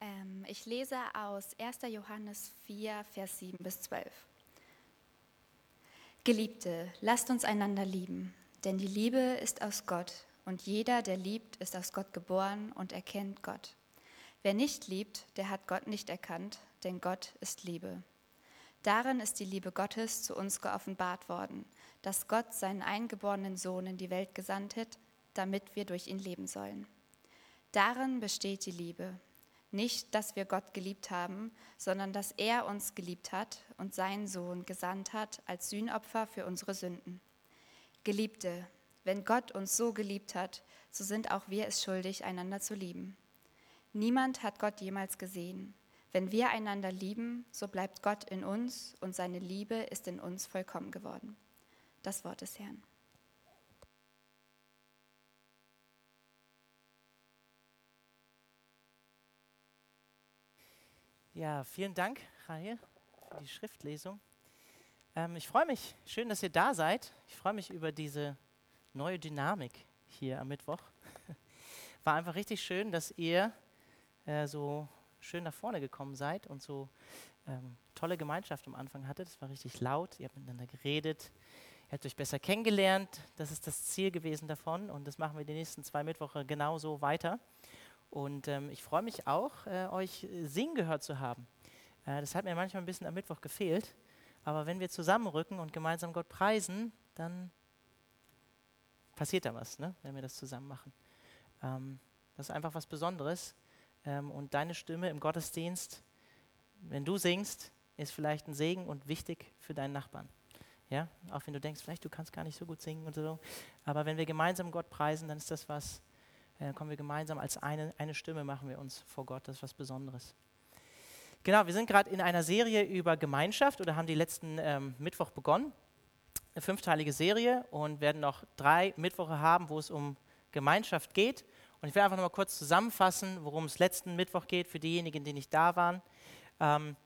Ähm, ich lese aus 1. Johannes 4, Vers 7 bis 12. Geliebte, lasst uns einander lieben, denn die Liebe ist aus Gott und jeder, der liebt, ist aus Gott geboren und erkennt Gott. Wer nicht liebt, der hat Gott nicht erkannt, denn Gott ist Liebe. Darin ist die Liebe Gottes zu uns geoffenbart worden, dass Gott seinen eingeborenen Sohn in die Welt gesandt hat, damit wir durch ihn leben sollen. Darin besteht die Liebe. Nicht, dass wir Gott geliebt haben, sondern dass er uns geliebt hat und seinen Sohn gesandt hat als Sühnopfer für unsere Sünden. Geliebte, wenn Gott uns so geliebt hat, so sind auch wir es schuldig, einander zu lieben. Niemand hat Gott jemals gesehen. Wenn wir einander lieben, so bleibt Gott in uns und seine Liebe ist in uns vollkommen geworden. Das Wort des Herrn. Ja, vielen Dank, Rahel, für die Schriftlesung. Ähm, ich freue mich, schön, dass ihr da seid. Ich freue mich über diese neue Dynamik hier am Mittwoch. War einfach richtig schön, dass ihr äh, so schön nach vorne gekommen seid und so ähm, tolle Gemeinschaft am Anfang hattet. Es war richtig laut, ihr habt miteinander geredet, ihr habt euch besser kennengelernt. Das ist das Ziel gewesen davon und das machen wir die nächsten zwei Mittwoche genauso weiter. Und ähm, ich freue mich auch, äh, euch singen gehört zu haben. Äh, das hat mir manchmal ein bisschen am Mittwoch gefehlt. Aber wenn wir zusammenrücken und gemeinsam Gott preisen, dann passiert da was, ne? wenn wir das zusammen machen. Ähm, das ist einfach was Besonderes. Ähm, und deine Stimme im Gottesdienst, wenn du singst, ist vielleicht ein Segen und wichtig für deinen Nachbarn. Ja? Auch wenn du denkst, vielleicht du kannst gar nicht so gut singen und so. Aber wenn wir gemeinsam Gott preisen, dann ist das was, äh, kommen wir gemeinsam als eine, eine Stimme, machen wir uns vor Gott. Das ist was Besonderes. Genau, wir sind gerade in einer Serie über Gemeinschaft oder haben die letzten ähm, Mittwoch begonnen. Eine fünfteilige Serie und werden noch drei Mittwoche haben, wo es um Gemeinschaft geht. Und ich will einfach noch mal kurz zusammenfassen, worum es letzten Mittwoch geht, für diejenigen, die nicht da waren. Ähm,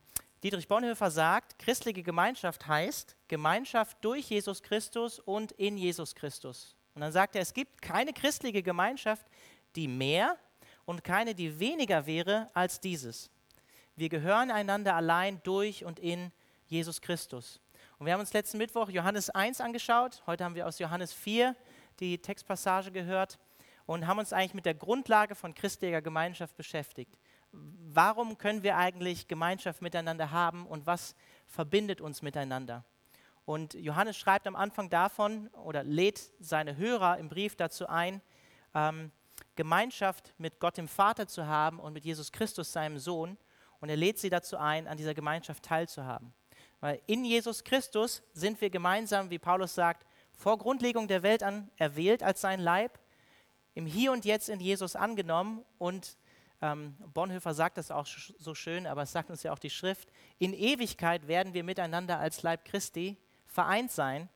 Dietrich Bonhoeffer sagt, christliche Gemeinschaft heißt Gemeinschaft durch Jesus Christus und in Jesus Christus. Und dann sagt er, es gibt keine christliche Gemeinschaft, die mehr und keine, die weniger wäre als dieses. Wir gehören einander allein durch und in Jesus Christus. Und wir haben uns letzten Mittwoch Johannes 1 angeschaut. Heute haben wir aus Johannes 4 die Textpassage gehört und haben uns eigentlich mit der Grundlage von christlicher Gemeinschaft beschäftigt. Warum können wir eigentlich Gemeinschaft miteinander haben und was verbindet uns miteinander? Und Johannes schreibt am Anfang davon oder lädt seine Hörer im Brief dazu ein, ähm, Gemeinschaft mit Gott dem Vater zu haben und mit Jesus Christus, seinem Sohn. Und er lädt sie dazu ein, an dieser Gemeinschaft teilzuhaben. Weil in Jesus Christus sind wir gemeinsam, wie Paulus sagt, vor Grundlegung der Welt an erwählt als sein Leib, im Hier und Jetzt in Jesus angenommen und ähm, Bonhoeffer sagt das auch so schön, aber es sagt uns ja auch die Schrift, in Ewigkeit werden wir miteinander als Leib Christi vereint sein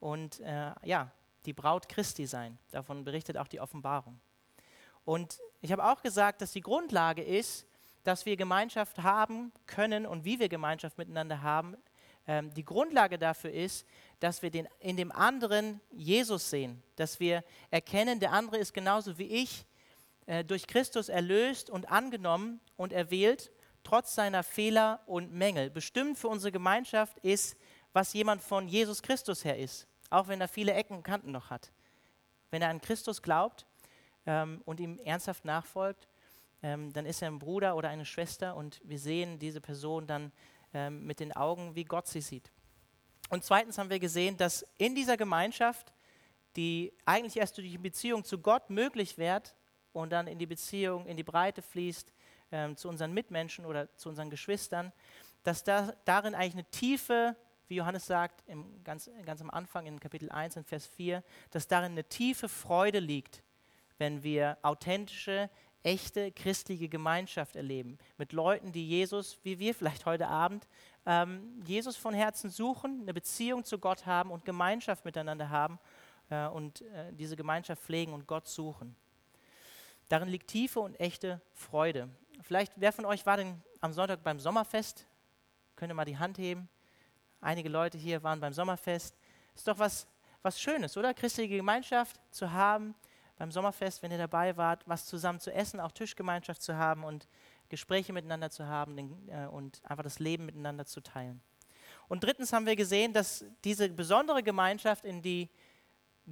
und äh, ja, die Braut Christi sein. Davon berichtet auch die Offenbarung. Und ich habe auch gesagt, dass die Grundlage ist, dass wir Gemeinschaft haben können und wie wir Gemeinschaft miteinander haben. Ähm, die Grundlage dafür ist, dass wir den, in dem anderen Jesus sehen, dass wir erkennen, der andere ist genauso wie ich, äh, durch Christus erlöst und angenommen und erwählt, trotz seiner Fehler und Mängel. Bestimmt für unsere Gemeinschaft ist was jemand von Jesus Christus her ist, auch wenn er viele Ecken und Kanten noch hat. Wenn er an Christus glaubt ähm, und ihm ernsthaft nachfolgt, ähm, dann ist er ein Bruder oder eine Schwester und wir sehen diese Person dann ähm, mit den Augen, wie Gott sie sieht. Und zweitens haben wir gesehen, dass in dieser Gemeinschaft, die eigentlich erst durch die Beziehung zu Gott möglich wird und dann in die Beziehung, in die Breite fließt, ähm, zu unseren Mitmenschen oder zu unseren Geschwistern, dass da, darin eigentlich eine tiefe wie Johannes sagt, im, ganz, ganz am Anfang in Kapitel 1 in Vers 4, dass darin eine tiefe Freude liegt, wenn wir authentische, echte christliche Gemeinschaft erleben. Mit Leuten, die Jesus, wie wir vielleicht heute Abend, ähm, Jesus von Herzen suchen, eine Beziehung zu Gott haben und Gemeinschaft miteinander haben äh, und äh, diese Gemeinschaft pflegen und Gott suchen. Darin liegt tiefe und echte Freude. Vielleicht, wer von euch war denn am Sonntag beim Sommerfest? Könnt ihr mal die Hand heben? Einige Leute hier waren beim Sommerfest. Ist doch was, was Schönes, oder? Christliche Gemeinschaft zu haben beim Sommerfest, wenn ihr dabei wart, was zusammen zu essen, auch Tischgemeinschaft zu haben und Gespräche miteinander zu haben äh, und einfach das Leben miteinander zu teilen. Und drittens haben wir gesehen, dass diese besondere Gemeinschaft, in die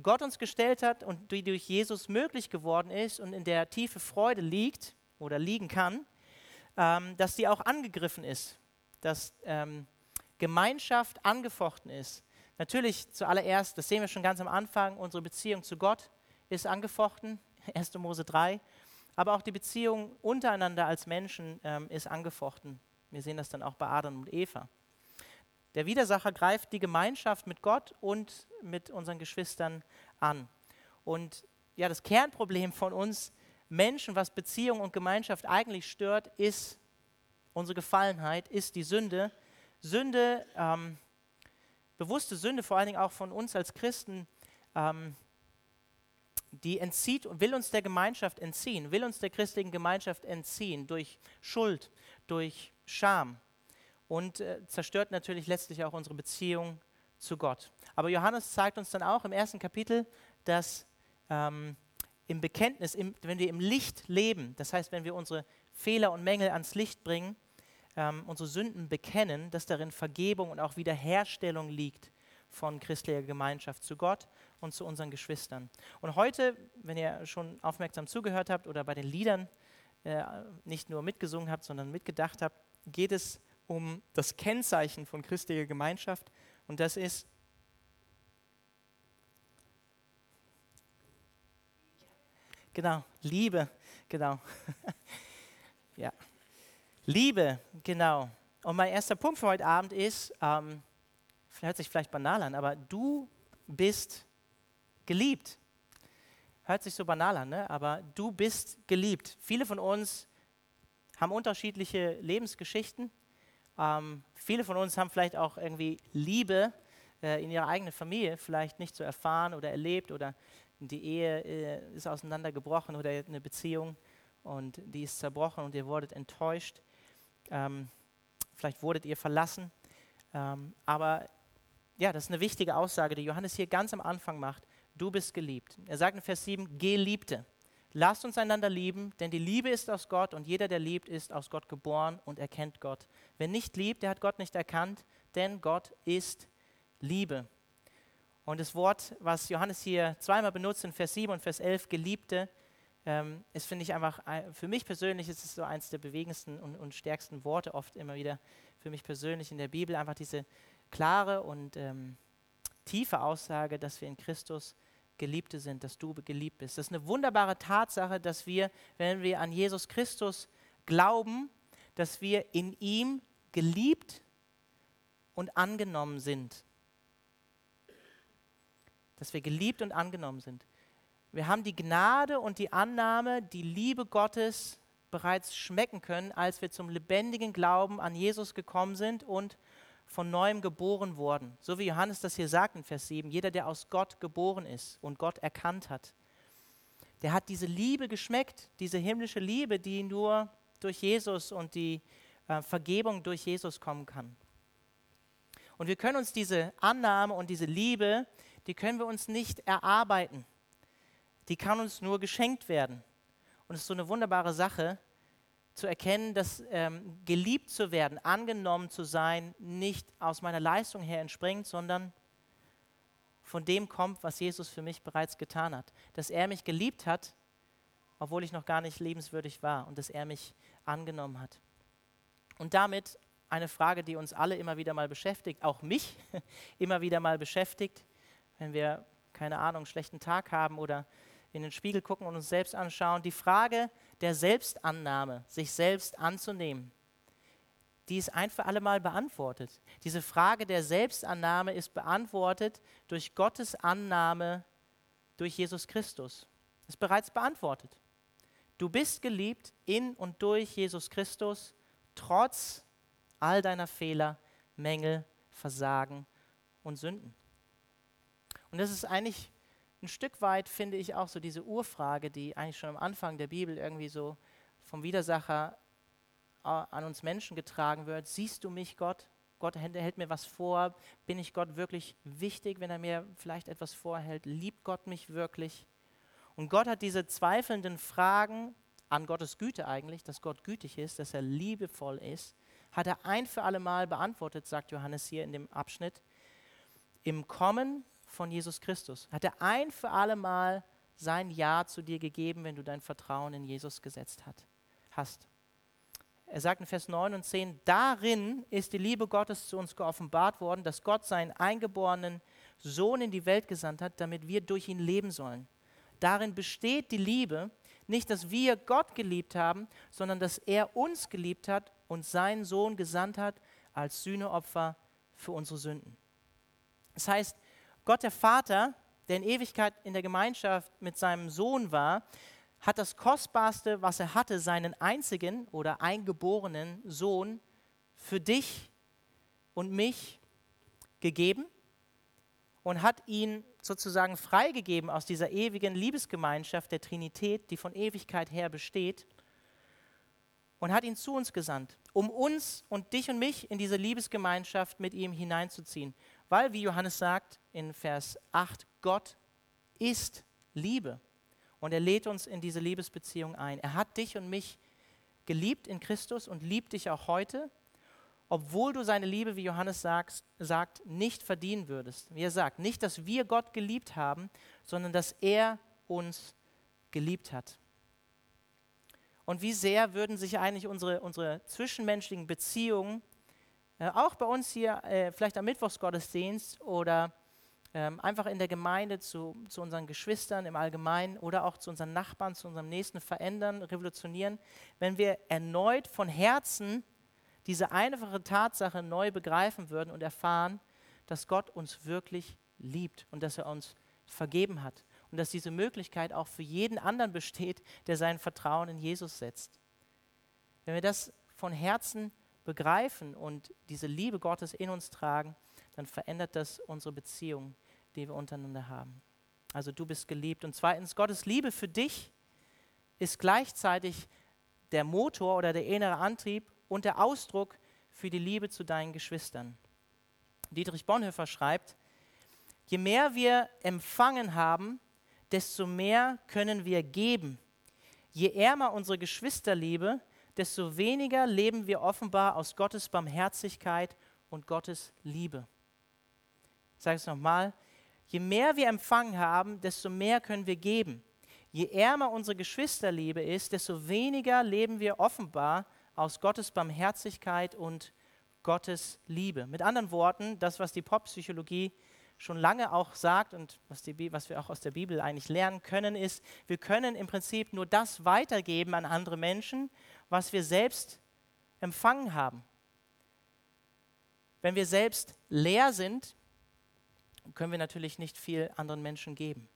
Gott uns gestellt hat und die durch Jesus möglich geworden ist und in der tiefe Freude liegt oder liegen kann, ähm, dass die auch angegriffen ist, dass ähm, Gemeinschaft angefochten ist. Natürlich zuallererst, das sehen wir schon ganz am Anfang, unsere Beziehung zu Gott ist angefochten, 1. Mose 3, aber auch die Beziehung untereinander als Menschen ähm, ist angefochten. Wir sehen das dann auch bei Adam und Eva. Der Widersacher greift die Gemeinschaft mit Gott und mit unseren Geschwistern an. Und ja, das Kernproblem von uns Menschen, was Beziehung und Gemeinschaft eigentlich stört, ist unsere Gefallenheit, ist die Sünde. Sünde, ähm, bewusste Sünde, vor allen Dingen auch von uns als Christen, ähm, die entzieht und will uns der Gemeinschaft entziehen, will uns der christlichen Gemeinschaft entziehen durch Schuld, durch Scham und äh, zerstört natürlich letztlich auch unsere Beziehung zu Gott. Aber Johannes zeigt uns dann auch im ersten Kapitel, dass ähm, im Bekenntnis, im, wenn wir im Licht leben, das heißt, wenn wir unsere Fehler und Mängel ans Licht bringen, ähm, unsere Sünden bekennen, dass darin Vergebung und auch Wiederherstellung liegt von christlicher Gemeinschaft zu Gott und zu unseren Geschwistern. Und heute, wenn ihr schon aufmerksam zugehört habt oder bei den Liedern äh, nicht nur mitgesungen habt, sondern mitgedacht habt, geht es um das Kennzeichen von christlicher Gemeinschaft und das ist genau Liebe, genau ja Liebe, genau. Und mein erster Punkt für heute Abend ist, ähm, hört sich vielleicht banal an, aber du bist geliebt. Hört sich so banal an, ne? aber du bist geliebt. Viele von uns haben unterschiedliche Lebensgeschichten ähm, viele von uns haben vielleicht auch irgendwie Liebe äh, in ihrer eigenen Familie vielleicht nicht so erfahren oder erlebt oder die Ehe äh, ist auseinandergebrochen oder eine Beziehung und die ist zerbrochen und ihr wurdet enttäuscht. Ähm, vielleicht wurdet ihr verlassen. Ähm, aber ja, das ist eine wichtige Aussage, die Johannes hier ganz am Anfang macht. Du bist geliebt. Er sagt in Vers 7, Geliebte. Lasst uns einander lieben, denn die Liebe ist aus Gott und jeder, der liebt, ist aus Gott geboren und erkennt Gott. Wer nicht liebt, der hat Gott nicht erkannt, denn Gott ist Liebe. Und das Wort, was Johannes hier zweimal benutzt in Vers 7 und Vers 11, Geliebte, ähm, ist, finde ich einfach, für mich persönlich ist es so eins der bewegendsten und, und, stärksten Worte oft immer wieder für mich persönlich in der Bibel. Einfach diese klare und ähm, tiefe Aussage, dass wir in Christus Geliebte sind, dass du geliebt bist. Das ist eine wunderbare Tatsache, dass wir, wenn wir an Jesus Christus glauben, dass wir in ihm geliebt und angenommen sind. Dass wir geliebt und angenommen sind. Wir haben die Gnade und die Annahme, die Liebe Gottes bereits schmecken können, als wir zum lebendigen Glauben an Jesus gekommen sind und von neuem geboren worden. So wie Johannes das hier sagt in Vers 7, jeder, der aus Gott geboren ist und Gott erkannt hat, der hat diese Liebe geschmeckt, diese himmlische Liebe, die nur durch Jesus und die äh, Vergebung durch Jesus kommen kann. Und wir können uns diese Annahme und diese Liebe, die können wir uns nicht erarbeiten. Die kann uns nur geschenkt werden. Und es ist so eine wunderbare Sache, zu erkennen, dass ähm, geliebt zu werden, angenommen zu sein, nicht aus meiner Leistung her entspringt, sondern von dem kommt, was Jesus für mich bereits getan hat. Dass er mich geliebt hat, obwohl ich noch gar nicht lebenswürdig war und dass er mich angenommen hat. Und damit eine Frage, die uns alle immer wieder mal beschäftigt, auch mich immer wieder mal beschäftigt, wenn wir, keine Ahnung, einen schlechten Tag haben oder in den Spiegel gucken und uns selbst anschauen. Die Frage, der Selbstannahme, sich selbst anzunehmen, die ist ein für alle Mal beantwortet. Diese Frage der Selbstannahme ist beantwortet durch Gottes Annahme durch Jesus Christus. Ist bereits beantwortet. Du bist geliebt in und durch Jesus Christus, trotz all deiner Fehler, Mängel, Versagen und Sünden. Und das ist eigentlich ein Stück weit finde ich auch so diese Urfrage, die eigentlich schon am Anfang der Bibel irgendwie so vom Widersacher äh, an uns Menschen getragen wird. Siehst du mich, Gott? Gott hält mir was vor. Bin ich Gott wirklich wichtig, wenn er mir vielleicht etwas vorhält? Liebt Gott mich wirklich? Und Gott hat diese zweifelnden Fragen an Gottes Güte eigentlich, dass Gott gütig ist, dass er liebevoll ist, hat er ein für alle Mal beantwortet, sagt Johannes hier in dem Abschnitt. Im Kommen von Jesus Christus hat er ein für alle Mal sein Ja zu dir gegeben, wenn du dein Vertrauen in Jesus gesetzt hat, hast. Er sagt in Vers 9 und 10, darin ist die Liebe Gottes zu uns geoffenbart worden, dass Gott seinen eingeborenen Sohn in die Welt gesandt hat, damit wir durch ihn leben sollen. Darin besteht die Liebe, nicht, dass wir Gott geliebt haben, sondern dass er uns geliebt hat und seinen Sohn gesandt hat als Sühneopfer für unsere Sünden. Das heißt, Gott der Vater, der in Ewigkeit in der Gemeinschaft mit seinem Sohn war, hat das Kostbarste, was er hatte, seinen einzigen oder eingeborenen Sohn für dich und mich gegeben und hat ihn sozusagen freigegeben aus dieser ewigen Liebesgemeinschaft der Trinität, die von Ewigkeit her besteht, und hat ihn zu uns gesandt, um uns und dich und mich in diese Liebesgemeinschaft mit ihm hineinzuziehen. Weil, wie Johannes sagt in Vers 8, Gott ist Liebe. Und er lädt uns in diese Liebesbeziehung ein. Er hat dich und mich geliebt in Christus und liebt dich auch heute obwohl du seine Liebe, wie Johannes sagt, sagt, nicht verdienen würdest. Wie er sagt, nicht, dass wir Gott geliebt haben, sondern dass er uns geliebt hat. Und wie sehr würden sich eigentlich unsere, unsere zwischenmenschlichen Beziehungen, auch bei uns hier, äh, vielleicht am Mittwochsgottesdienst oder ähm, einfach in der Gemeinde zu, zu unseren Geschwistern im Allgemeinen oder auch zu unseren Nachbarn, zu unserem Nächsten verändern, revolutionieren, wenn wir erneut von Herzen diese einfache Tatsache neu begreifen würden und erfahren, dass Gott uns wirklich liebt und dass er uns vergeben hat und dass diese Möglichkeit auch für jeden anderen besteht, der sein Vertrauen in Jesus setzt. Wenn wir das von Herzen begreifen und diese Liebe Gottes in uns tragen, dann verändert das unsere Beziehung, die wir untereinander haben. Also du bist geliebt. Und zweitens, Gottes Liebe für dich ist gleichzeitig der Motor oder der innere Antrieb und der Ausdruck für die Liebe zu deinen Geschwistern. Dietrich Bonhoeffer schreibt, je mehr wir empfangen haben, desto mehr können wir geben. Je ärmer unsere Geschwisterliebe, desto weniger leben wir offenbar aus Gottes Barmherzigkeit und Gottes Liebe. Ich sage es nochmal, je mehr wir empfangen haben, desto mehr können wir geben. Je ärmer unsere Geschwisterliebe ist, desto weniger leben wir offenbar aus Gottes Barmherzigkeit und Gottes Liebe. Mit anderen Worten, das, was die Poppsychologie schon lange auch sagt und was, die, was wir auch aus der Bibel eigentlich lernen können, ist, wir können im Prinzip nur das weitergeben an andere Menschen, was wir selbst empfangen haben. Wenn wir selbst leer sind, können wir natürlich nicht viel anderen Menschen geben.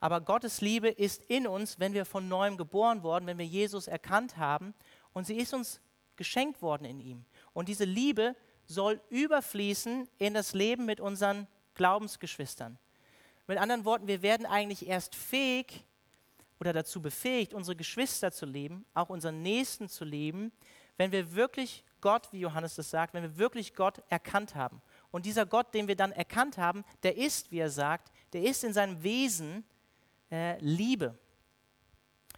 Aber Gottes Liebe ist in uns, wenn wir von neuem geboren worden, wenn wir Jesus erkannt haben und sie ist uns geschenkt worden in ihm. Und diese Liebe soll überfließen in das Leben mit unseren Glaubensgeschwistern. Mit anderen Worten, wir werden eigentlich erst fähig oder dazu befähigt, unsere Geschwister zu lieben, auch unseren Nächsten zu lieben, wenn wir wirklich Gott, wie Johannes das sagt, wenn wir wirklich Gott erkannt haben. Und dieser Gott, den wir dann erkannt haben, der ist, wie er sagt, der ist in seinem Wesen äh, Liebe.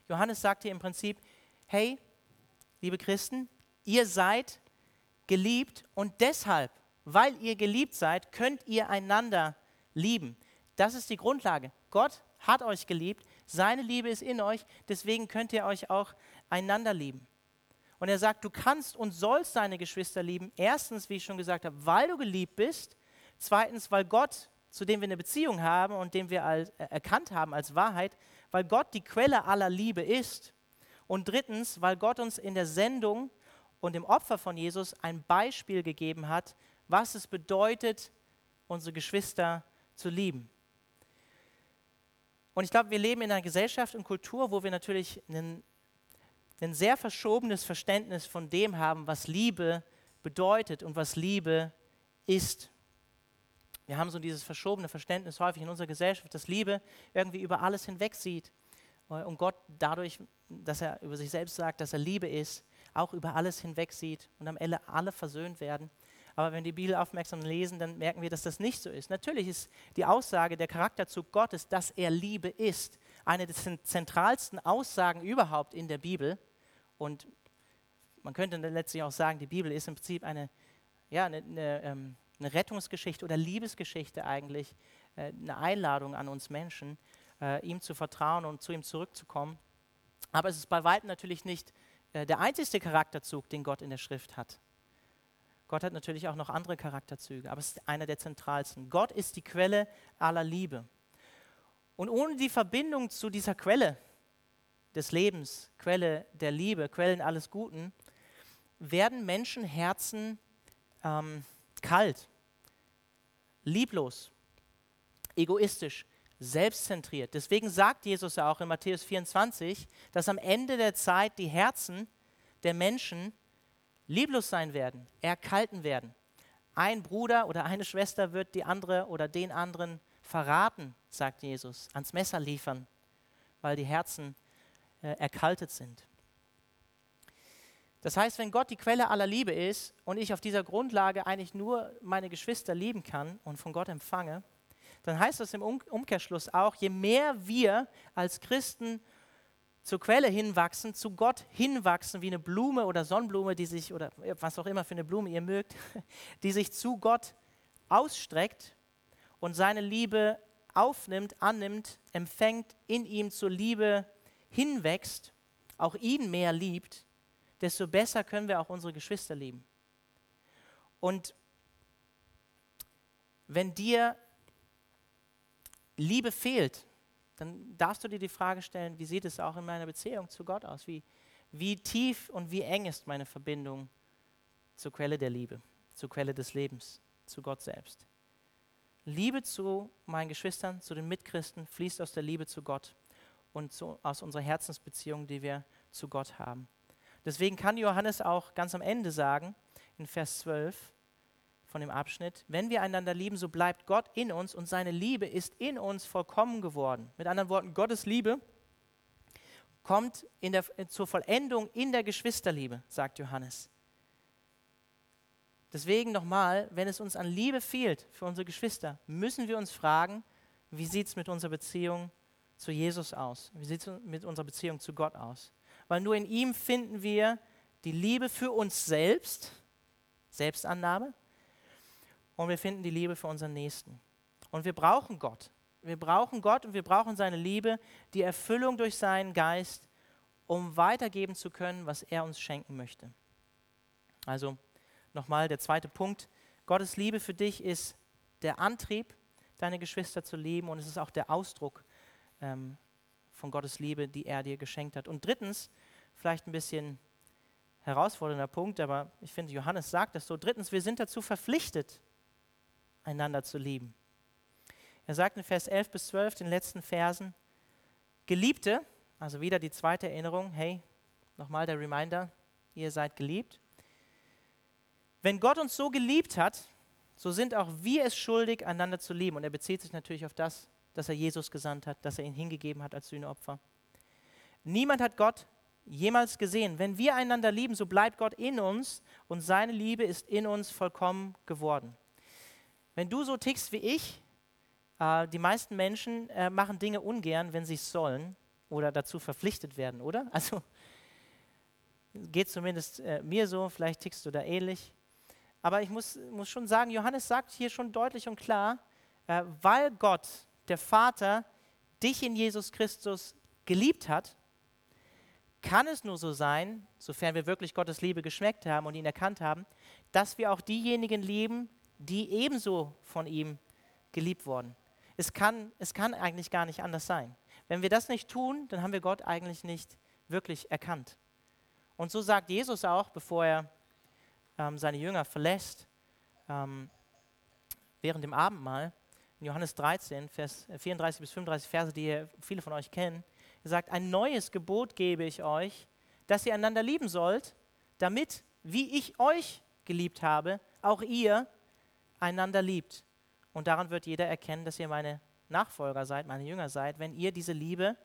Johannes sagt hier im Prinzip, hey, liebe Christen, ihr seid geliebt und deshalb, weil ihr geliebt seid, könnt ihr einander lieben. Das ist die Grundlage. Gott hat euch geliebt, seine Liebe ist in euch, deswegen könnt ihr euch auch einander lieben. Und er sagt, du kannst und sollst deine Geschwister lieben. Erstens, wie ich schon gesagt habe, weil du geliebt bist. Zweitens, weil Gott, zu dem wir eine Beziehung haben und den wir als, äh, erkannt haben als Wahrheit, weil Gott die Quelle aller Liebe ist. Und drittens, weil Gott uns in der Sendung und im Opfer von Jesus ein Beispiel gegeben hat, was es bedeutet, unsere Geschwister zu lieben. Und ich glaube, wir leben in einer Gesellschaft und Kultur, wo wir natürlich ein, ein sehr verschobenes Verständnis von dem haben, was Liebe bedeutet und was Liebe ist. Wir haben so dieses verschobene Verständnis häufig in unserer Gesellschaft, dass Liebe irgendwie über alles hinweg sieht und Gott dadurch, dass er über sich selbst sagt, dass er Liebe ist, auch über alles hinweg sieht und am Ende alle versöhnt werden. Aber wenn wir die Bibel aufmerksam lesen, dann merken wir, dass das nicht so ist. Natürlich ist die Aussage, der Charakterzug Gottes, dass er Liebe ist. eine der zentralsten Aussagen überhaupt in der Bibel. Und man könnte letztlich auch sagen, die Bibel ist im Prinzip eine, ja, eine, eine, ähm, eine Rettungsgeschichte oder Liebesgeschichte eigentlich, äh, eine Einladung an uns Menschen, äh, ihm zu vertrauen und zu ihm zurückzukommen. Aber es ist bei weitem natürlich nicht äh, der einzigste Charakterzug, den Gott in der Schrift hat. Gott hat natürlich auch noch andere Charakterzüge, aber es ist einer der zentralsten. Gott ist die Quelle aller Liebe. Und ohne die Verbindung zu dieser Quelle des Lebens, Quelle der Liebe, Quellen alles Guten, werden Menschenherzen ähm, kalt, lieblos, egoistisch, selbstzentriert. Deswegen sagt Jesus ja auch in Matthäus 24, dass am Ende der Zeit die Herzen der Menschen lieblos sein werden, erkalten werden. Ein Bruder oder eine Schwester wird die andere oder den anderen verraten, sagt Jesus, ans Messer liefern, weil die Herzen äh, erkaltet sind. Das heißt, wenn Gott die Quelle aller Liebe ist und ich auf dieser Grundlage eigentlich nur meine Geschwister lieben kann und von Gott empfange, dann heißt das im Umkehrschluss auch, je mehr wir als Christen zur Quelle hinwachsen, zu Gott hinwachsen, wie eine Blume oder Sonnenblume, die sich, oder was auch immer für eine Blume ihr mögt, die sich zu Gott ausstreckt und seine Liebe aufnimmt, annimmt, empfängt, in ihm zur Liebe hinwächst, auch ihn mehr liebt, desto besser können wir auch unsere Geschwister lieben. Und wenn dir Liebe fehlt, dann darfst du dir die Frage stellen, wie sieht es auch in meiner Beziehung zu Gott aus? Wie, wie tief und wie eng ist meine Verbindung zur Quelle der Liebe, zur Quelle des Lebens, zu Gott selbst? Liebe zu meinen Geschwistern, zu den Mitchristen, fließt aus der Liebe zu Gott und zu, aus unserer Herzensbeziehung, die wir zu Gott haben. Deswegen kann Johannes auch ganz am Ende sagen, in Vers 12, von dem Abschnitt, wenn wir einander lieben, so bleibt Gott in uns und seine Liebe ist in uns vollkommen geworden. Mit anderen Worten, Gottes Liebe kommt der, zur Vollendung in der Geschwisterliebe, sagt Johannes. Deswegen nochmal, wenn es uns an Liebe fehlt für unsere Geschwister, müssen wir uns fragen, wie sieht es mit unserer Beziehung zu Jesus aus? Wie sieht es mit unserer Beziehung zu Gott aus? Weil nur in ihm finden wir die Liebe für uns selbst, Selbstannahme, und wir finden die Liebe für unseren Nächsten. Und wir brauchen Gott. Wir brauchen Gott und wir brauchen seine Liebe, die Erfüllung durch seinen Geist, um weitergeben zu können, was er uns schenken möchte. Also nochmal der zweite Punkt. Gottes Liebe für dich ist der Antrieb, deine Geschwister zu lieben und es ist auch der Ausdruck ähm, von Gottes Liebe, die er dir geschenkt hat. Und drittens, vielleicht ein bisschen herausfordernder Punkt, aber ich finde, Johannes sagt das so. Drittens, wir sind dazu verpflichtet, einander zu lieben. Er sagt in Vers 11 bis 12, den letzten Versen, Geliebte, also wieder die zweite Erinnerung, hey, nochmal der Reminder, ihr seid geliebt. Wenn Gott uns so geliebt hat, so sind auch wir es schuldig, einander zu lieben. Und er bezieht sich natürlich auf das, dass er Jesus gesandt hat, dass er ihn hingegeben hat als Sühneopfer. Niemand hat Gott jemals gesehen. Wenn wir einander lieben, so bleibt Gott in uns und seine Liebe ist in uns vollkommen geworden. Wenn du so tickst wie ich, äh, die meisten Menschen äh, machen Dinge ungern, wenn sie es sollen oder dazu verpflichtet werden, oder? Also geht zumindest äh, mir so, vielleicht tickst du da ähnlich. Aber ich muss, muss schon sagen, Johannes sagt hier schon deutlich und klar, äh, weil Gott, der Vater, dich in Jesus Christus geliebt hat, kann es nur so sein, sofern wir wirklich Gottes Liebe geschmeckt haben und ihn erkannt haben, dass wir auch diejenigen lieben, die ebenso von ihm geliebt wurden. Es kann, es kann eigentlich gar nicht anders sein. Wenn wir das nicht tun, dann haben wir Gott eigentlich nicht wirklich erkannt. Und so sagt Jesus auch, bevor er ähm, seine Jünger verlässt, ähm, während dem Abendmahl, in Johannes 13, Vers 34 bis 35 Verse, die viele von euch kennen, er sagt, ein neues Gebot gebe ich euch, dass ihr einander lieben sollt, damit, wie ich euch geliebt habe, auch ihr einander liebt. Und daran wird jeder erkennen, dass ihr meine Nachfolger seid, meine Jünger seid, wenn ihr diese Liebe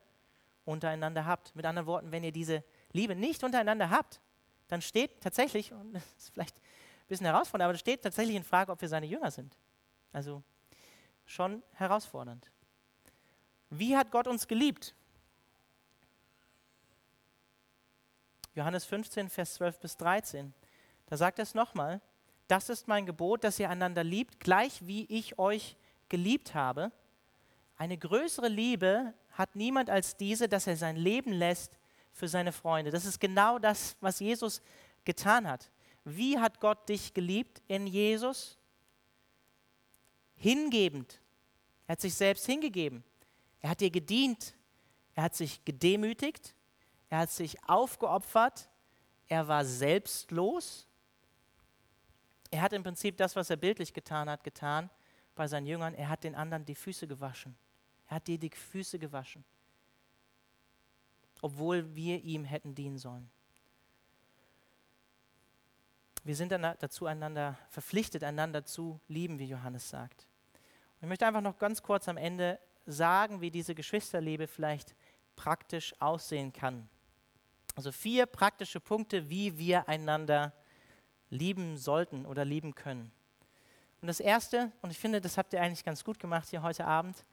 untereinander habt. Mit anderen Worten, wenn ihr diese Liebe nicht untereinander habt, dann steht tatsächlich, und das ist vielleicht ein bisschen herausfordernd, aber es steht tatsächlich in Frage, ob wir seine Jünger sind. Also schon herausfordernd. Wie hat Gott uns geliebt? Johannes 15, Vers 12 bis 13. Da sagt er es nochmal das ist mein Gebot, dass ihr einander liebt, gleich wie ich euch geliebt habe. Eine größere Liebe hat niemand als diese, dass er sein Leben lässt für seine Freunde. Das ist genau das, was Jesus getan hat. Wie hat Gott dich geliebt in Jesus? Hingebend. Er hat sich selbst hingegeben. Er hat dir gedient. Er hat sich gedemütigt. Er hat sich aufgeopfert. Er war selbstlos. Er hat im Prinzip das, was er bildlich getan hat, getan bei seinen Jüngern. Er hat den anderen die Füße gewaschen. Er hat dir die Füße gewaschen, obwohl wir ihm hätten dienen sollen. Wir sind dazu einander verpflichtet, einander zu lieben, wie Johannes sagt. Und ich möchte einfach noch ganz kurz am Ende sagen, wie diese Geschwisterliebe vielleicht praktisch aussehen kann. Also vier praktische Punkte, wie wir einander lieben sollten oder lieben können. Und das Erste, und ich finde, das habt ihr eigentlich ganz gut gemacht hier heute Abend,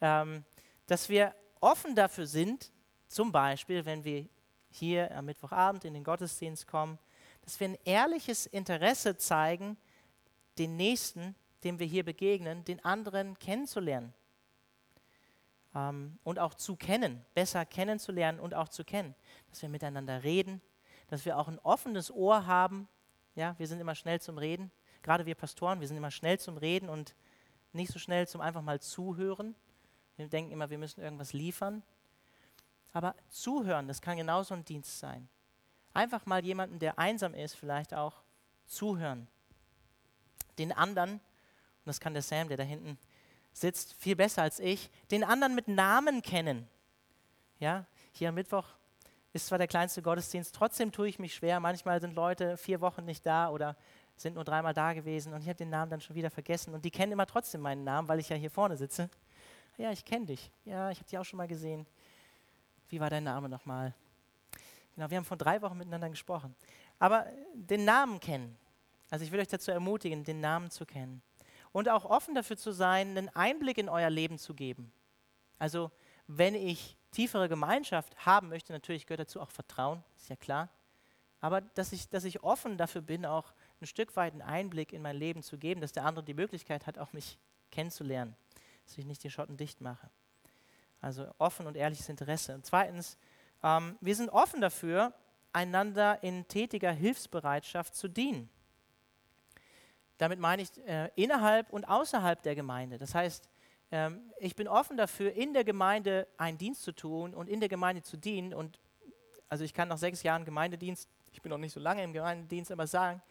ähm, dass wir offen dafür sind, zum Beispiel, wenn wir hier am Mittwochabend in den Gottesdienst kommen, dass wir ein ehrliches Interesse zeigen, den Nächsten, dem wir hier begegnen, den anderen kennenzulernen ähm, und auch zu kennen, besser kennenzulernen und auch zu kennen. Dass wir miteinander reden, dass wir auch ein offenes Ohr haben. Ja, wir sind immer schnell zum Reden. Gerade wir Pastoren, wir sind immer schnell zum Reden und nicht so schnell zum einfach mal zuhören. Wir denken immer, wir müssen irgendwas liefern. Aber zuhören, das kann genauso ein Dienst sein. Einfach mal jemanden, der einsam ist, vielleicht auch zuhören. Den anderen, und das kann der Sam, der da hinten sitzt, viel besser als ich, den anderen mit Namen kennen. Ja, hier am Mittwoch ist zwar der kleinste Gottesdienst, trotzdem tue ich mich schwer. Manchmal sind Leute vier Wochen nicht da oder sind nur dreimal da gewesen und ich habe den Namen dann schon wieder vergessen. Und die kennen immer trotzdem meinen Namen, weil ich ja hier vorne sitze. Ja, ich kenne dich. Ja, ich habe dich auch schon mal gesehen. Wie war dein Name nochmal? Genau, wir haben vor drei Wochen miteinander gesprochen. Aber den Namen kennen. Also ich will euch dazu ermutigen, den Namen zu kennen. Und auch offen dafür zu sein, einen Einblick in euer Leben zu geben. Also wenn ich tiefere Gemeinschaft haben möchte, natürlich gehört dazu auch Vertrauen, ist ja klar. Aber dass ich, dass ich offen dafür bin, auch ein Stück weit einen Einblick in mein Leben zu geben, dass der andere die Möglichkeit hat, auch mich kennenzulernen dass ich nicht die Schotten dicht mache. Also offen und ehrliches Interesse. Und zweitens, ähm, wir sind offen dafür, einander in tätiger Hilfsbereitschaft zu dienen. Damit meine ich äh, innerhalb und außerhalb der Gemeinde. Das heißt, ähm, ich bin offen dafür, in der Gemeinde einen Dienst zu tun und in der Gemeinde zu dienen. Und also ich kann nach sechs Jahren Gemeindedienst, ich bin noch nicht so lange im Gemeindedienst, aber sagen,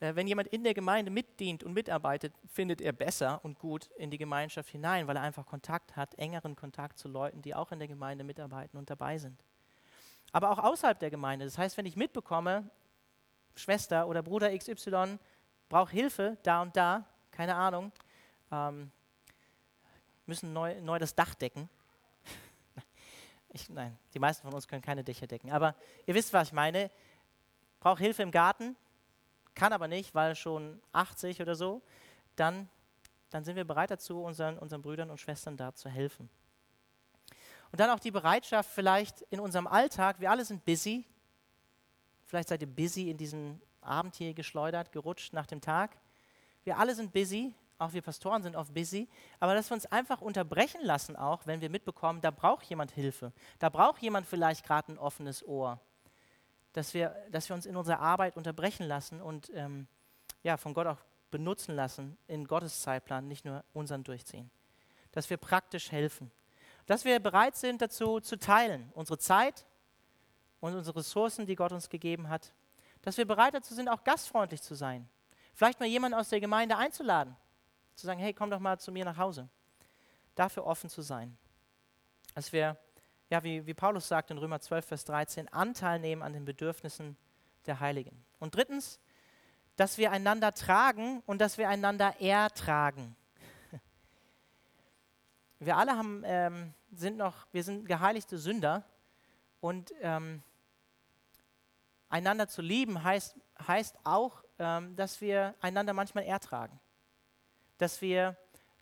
äh, wenn jemand in der Gemeinde mitdient und mitarbeitet, findet er besser und gut in die Gemeinschaft hinein, weil er einfach Kontakt hat, engeren Kontakt zu Leuten, die auch in der Gemeinde mitarbeiten und dabei sind. Aber auch außerhalb der Gemeinde. Das heißt, wenn ich mitbekomme, Schwester oder Bruder XY braucht Hilfe da und da, keine Ahnung, ähm, müssen neu, neu das Dach decken. ich, nein, die meisten von uns können keine Dächer decken. Aber ihr wisst, was ich meine. Braucht Hilfe im Garten, kann aber nicht, weil schon 80 oder so, dann, dann sind wir bereit dazu, unseren, unseren Brüdern und Schwestern da zu helfen. Und dann auch die Bereitschaft, vielleicht in unserem Alltag, wir alle sind busy, vielleicht seid ihr busy in diesen Abend hier geschleudert, gerutscht nach dem Tag. Wir alle sind busy, auch wir Pastoren sind oft busy, aber dass wir uns einfach unterbrechen lassen, auch wenn wir mitbekommen, da braucht jemand Hilfe, da braucht jemand vielleicht gerade ein offenes Ohr dass wir, dass wir uns in unserer Arbeit unterbrechen lassen und ähm, ja, von Gott auch benutzen lassen in Gottes Zeitplan, nicht nur unseren durchziehen. Dass wir praktisch helfen. Dass wir bereit sind dazu zu teilen, unsere Zeit und unsere Ressourcen, die Gott uns gegeben hat. Dass wir bereit dazu sind, auch gastfreundlich zu sein. Vielleicht mal jemanden aus der Gemeinde einzuladen. Zu sagen, hey, komm doch mal zu mir nach Hause. Dafür offen zu sein. Dass wir ja, wie, wie Paulus sagt in Römer 12, Vers 13, Anteil nehmen an den Bedürfnissen der Heiligen. Und drittens, dass wir einander tragen und dass wir einander ertragen. Wir alle haben, ähm, sind noch, wir sind geheiligte Sünder und ähm, einander zu lieben heißt, heißt auch, ähm, dass wir einander manchmal ertragen. Dass wir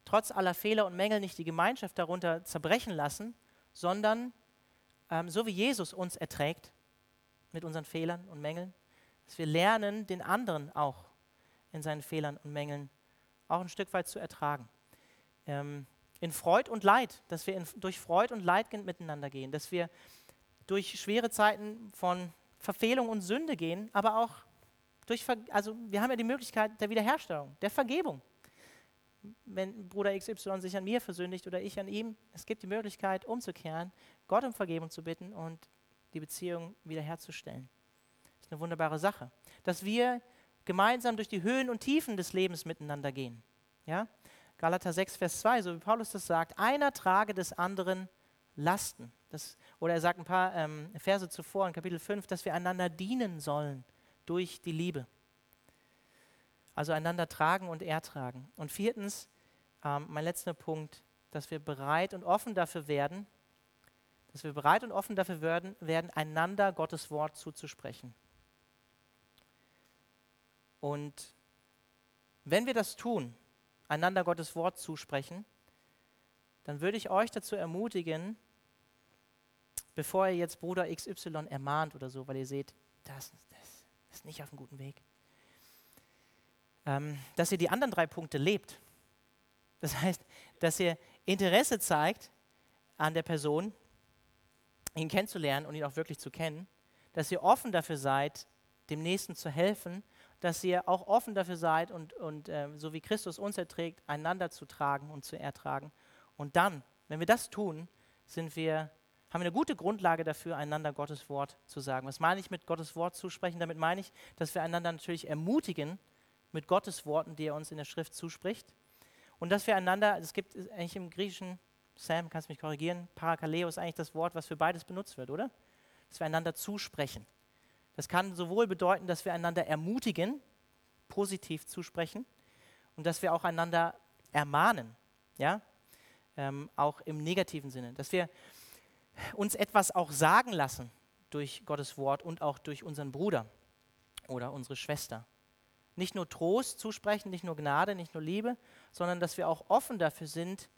trotz aller Fehler und Mängel nicht die Gemeinschaft darunter zerbrechen lassen, sondern ähm, so wie Jesus uns erträgt, mit unseren Fehlern und Mängeln, dass wir lernen, den anderen auch in seinen Fehlern und Mängeln auch ein Stück weit zu ertragen. Ähm, in Freud und Leid, dass wir in, durch Freud und Leid miteinander gehen, dass wir durch schwere Zeiten von Verfehlung und Sünde gehen, aber auch durch, also wir haben ja die Möglichkeit der Wiederherstellung, der Vergebung. Wenn Bruder XY sich an mir versündigt oder ich an ihm, es gibt die Möglichkeit umzukehren, Gott um Vergebung zu bitten und die Beziehung wiederherzustellen. Das ist eine wunderbare Sache. Dass wir gemeinsam durch die Höhen und Tiefen des Lebens miteinander gehen. Ja? Galater 6, Vers 2, so wie Paulus das sagt, einer trage des anderen Lasten. Das, oder er sagt ein paar ähm, Verse zuvor in Kapitel 5, dass wir einander dienen sollen durch die Liebe. Also einander tragen und ertragen. Und viertens, ähm, mein letzter Punkt, dass wir bereit und offen dafür werden, dass wir bereit und offen dafür werden, werden einander Gottes Wort zuzusprechen. Und wenn wir das tun, einander Gottes Wort zusprechen, dann würde ich euch dazu ermutigen, bevor ihr jetzt Bruder XY ermahnt oder so, weil ihr seht, das, das ist nicht auf einem guten Weg, ähm, dass ihr die anderen drei Punkte lebt. Das heißt, dass ihr Interesse zeigt an der Person, ihn kennenzulernen und ihn auch wirklich zu kennen, dass ihr offen dafür seid, dem Nächsten zu helfen, dass ihr auch offen dafür seid und, und äh, so wie Christus uns erträgt, einander zu tragen und zu ertragen. Und dann, wenn wir das tun, sind wir, haben wir eine gute Grundlage dafür, einander Gottes Wort zu sagen. Was meine ich mit Gottes Wort zu sprechen? Damit meine ich, dass wir einander natürlich ermutigen mit Gottes Worten, die er uns in der Schrift zuspricht. Und dass wir einander, es gibt eigentlich im Griechischen Sam, kannst mich korrigieren, Parakaleo ist eigentlich das Wort, was für beides benutzt wird, oder? Dass wir einander zusprechen. Das kann sowohl bedeuten, dass wir einander ermutigen, positiv zusprechen, und dass wir auch einander ermahnen, ja? Ähm, auch im negativen Sinne. Dass wir uns etwas auch sagen lassen durch Gottes Wort und auch durch unseren Bruder oder unsere Schwester. Nicht nur Trost zusprechen, nicht nur Gnade, nicht nur Liebe, sondern dass wir auch offen dafür sind,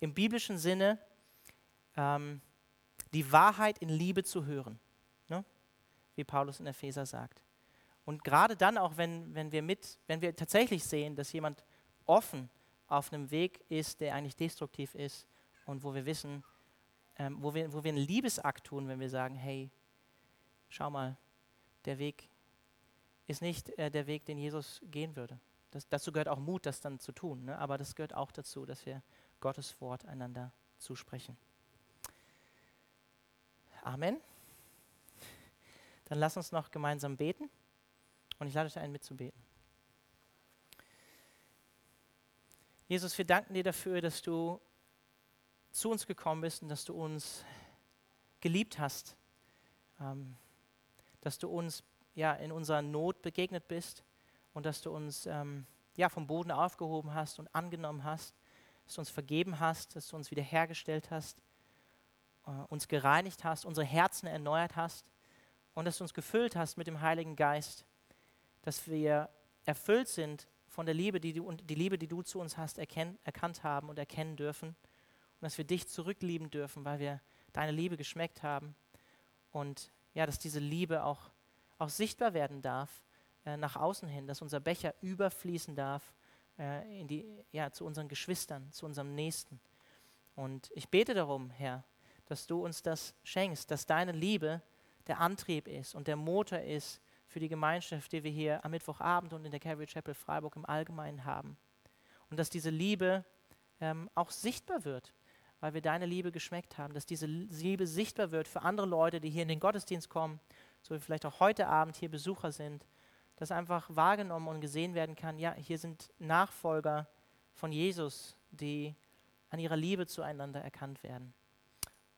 im biblischen Sinne ähm, die Wahrheit in Liebe zu hören, ne? wie Paulus in Epheser sagt. Und gerade dann auch, wenn, wenn, wir mit, wenn wir tatsächlich sehen, dass jemand offen auf einem Weg ist, der eigentlich destruktiv ist und wo wir wissen, ähm, wo, wir, wo wir einen Liebesakt tun, wenn wir sagen, hey, schau mal, der Weg ist nicht äh, der Weg, den Jesus gehen würde. Das, dazu gehört auch Mut, das dann zu tun, ne? aber das gehört auch dazu, dass wir Gottes Wort einander zusprechen. Amen. Dann lass uns noch gemeinsam beten und ich lade euch ein, mitzubeten. Jesus, wir danken dir dafür, dass du zu uns gekommen bist und dass du uns geliebt hast, ähm, dass du uns ja, in unserer Not begegnet bist und dass du uns ähm, ja, vom Boden aufgehoben hast und angenommen hast dass du uns vergeben hast, dass du uns wiederhergestellt hast, äh, uns gereinigt hast, unsere Herzen erneuert hast und dass du uns gefüllt hast mit dem Heiligen Geist, dass wir erfüllt sind von der Liebe, die du, die Liebe, die du zu uns hast, erkenn, erkannt haben und erkennen dürfen und dass wir dich zurücklieben dürfen, weil wir deine Liebe geschmeckt haben und ja, dass diese Liebe auch, auch sichtbar werden darf äh, nach außen hin, dass unser Becher überfließen darf äh, in die, ja, zu unseren Geschwistern, zu unserem Nächsten. Und ich bete darum, Herr, dass du uns das schenkst, dass deine Liebe der Antrieb ist und der Motor ist für die Gemeinschaft, die wir hier am Mittwochabend und in der Calvary Chapel Freiburg im Allgemeinen haben. Und dass diese Liebe ähm, auch sichtbar wird, weil wir deine Liebe geschmeckt haben, dass diese Liebe sichtbar wird für andere Leute, die hier in den Gottesdienst kommen, so wie vielleicht auch heute Abend hier Besucher sind, dass einfach wahrgenommen und gesehen werden kann, ja, hier sind Nachfolger von Jesus, die an ihrer Liebe zueinander erkannt werden.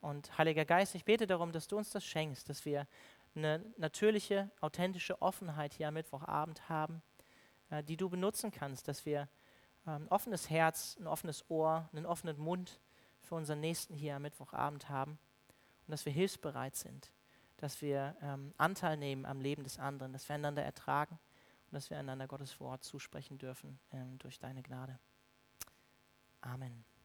Und Heiliger Geist, ich bete darum, dass du uns das schenkst, dass wir eine natürliche, authentische Offenheit hier am Mittwochabend haben, äh, die du benutzen kannst, dass wir ein offenes Herz, ein offenes Ohr, einen offenen Mund für unseren Nächsten hier am Mittwochabend haben und dass wir hilfsbereit sind dass wir ähm, Anteil nehmen am Leben des anderen, dass wir einander ertragen und dass wir einander Gottes Wort zusprechen dürfen ähm, durch deine Gnade. Amen.